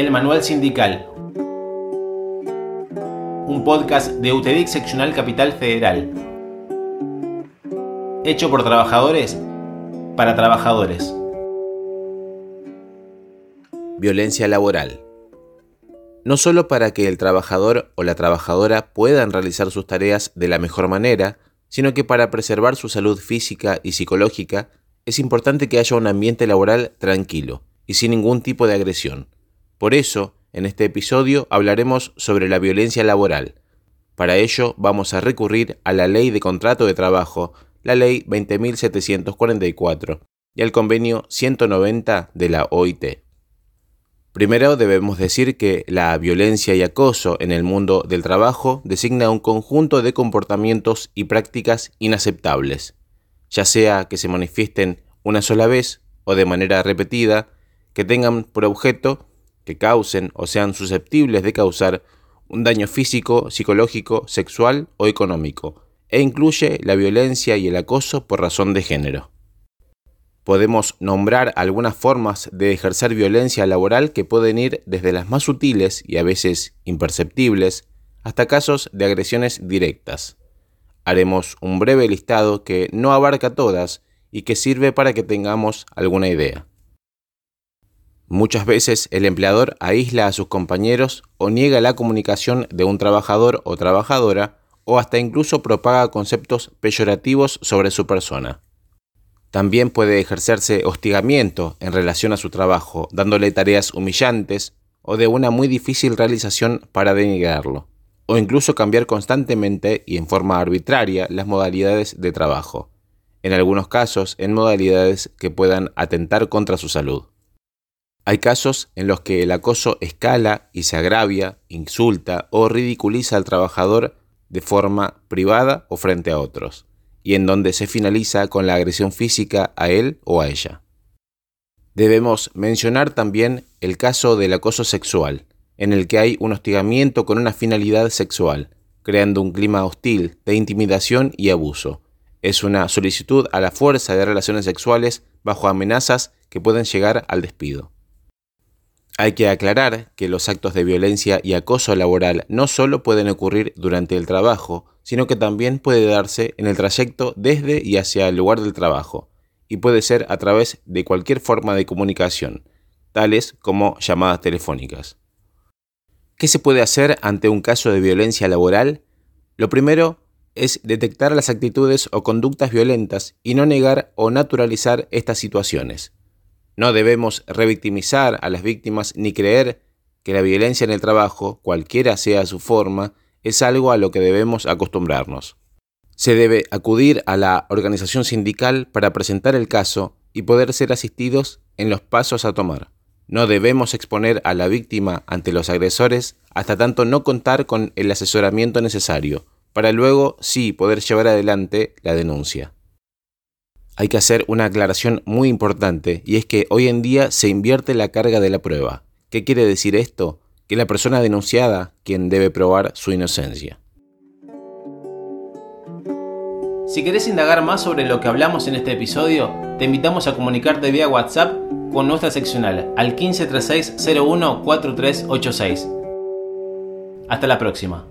El Manual Sindical, un podcast de UTEDIC Seccional Capital Federal, hecho por trabajadores para trabajadores. Violencia laboral. No solo para que el trabajador o la trabajadora puedan realizar sus tareas de la mejor manera, sino que para preservar su salud física y psicológica es importante que haya un ambiente laboral tranquilo y sin ningún tipo de agresión. Por eso, en este episodio hablaremos sobre la violencia laboral. Para ello vamos a recurrir a la Ley de Contrato de Trabajo, la Ley 20.744 y al Convenio 190 de la OIT. Primero debemos decir que la violencia y acoso en el mundo del trabajo designa un conjunto de comportamientos y prácticas inaceptables, ya sea que se manifiesten una sola vez o de manera repetida, que tengan por objeto que causen o sean susceptibles de causar un daño físico, psicológico, sexual o económico, e incluye la violencia y el acoso por razón de género. Podemos nombrar algunas formas de ejercer violencia laboral que pueden ir desde las más sutiles y a veces imperceptibles hasta casos de agresiones directas. Haremos un breve listado que no abarca todas y que sirve para que tengamos alguna idea. Muchas veces el empleador aísla a sus compañeros o niega la comunicación de un trabajador o trabajadora o hasta incluso propaga conceptos peyorativos sobre su persona. También puede ejercerse hostigamiento en relación a su trabajo, dándole tareas humillantes o de una muy difícil realización para denigrarlo, o incluso cambiar constantemente y en forma arbitraria las modalidades de trabajo, en algunos casos en modalidades que puedan atentar contra su salud. Hay casos en los que el acoso escala y se agravia, insulta o ridiculiza al trabajador de forma privada o frente a otros, y en donde se finaliza con la agresión física a él o a ella. Debemos mencionar también el caso del acoso sexual, en el que hay un hostigamiento con una finalidad sexual, creando un clima hostil de intimidación y abuso. Es una solicitud a la fuerza de relaciones sexuales bajo amenazas que pueden llegar al despido. Hay que aclarar que los actos de violencia y acoso laboral no solo pueden ocurrir durante el trabajo, sino que también puede darse en el trayecto desde y hacia el lugar del trabajo, y puede ser a través de cualquier forma de comunicación, tales como llamadas telefónicas. ¿Qué se puede hacer ante un caso de violencia laboral? Lo primero es detectar las actitudes o conductas violentas y no negar o naturalizar estas situaciones. No debemos revictimizar a las víctimas ni creer que la violencia en el trabajo, cualquiera sea su forma, es algo a lo que debemos acostumbrarnos. Se debe acudir a la organización sindical para presentar el caso y poder ser asistidos en los pasos a tomar. No debemos exponer a la víctima ante los agresores hasta tanto no contar con el asesoramiento necesario, para luego sí poder llevar adelante la denuncia hay que hacer una aclaración muy importante y es que hoy en día se invierte la carga de la prueba. ¿Qué quiere decir esto? Que la persona denunciada quien debe probar su inocencia. Si querés indagar más sobre lo que hablamos en este episodio, te invitamos a comunicarte vía WhatsApp con nuestra seccional al 1536 01 4386. Hasta la próxima.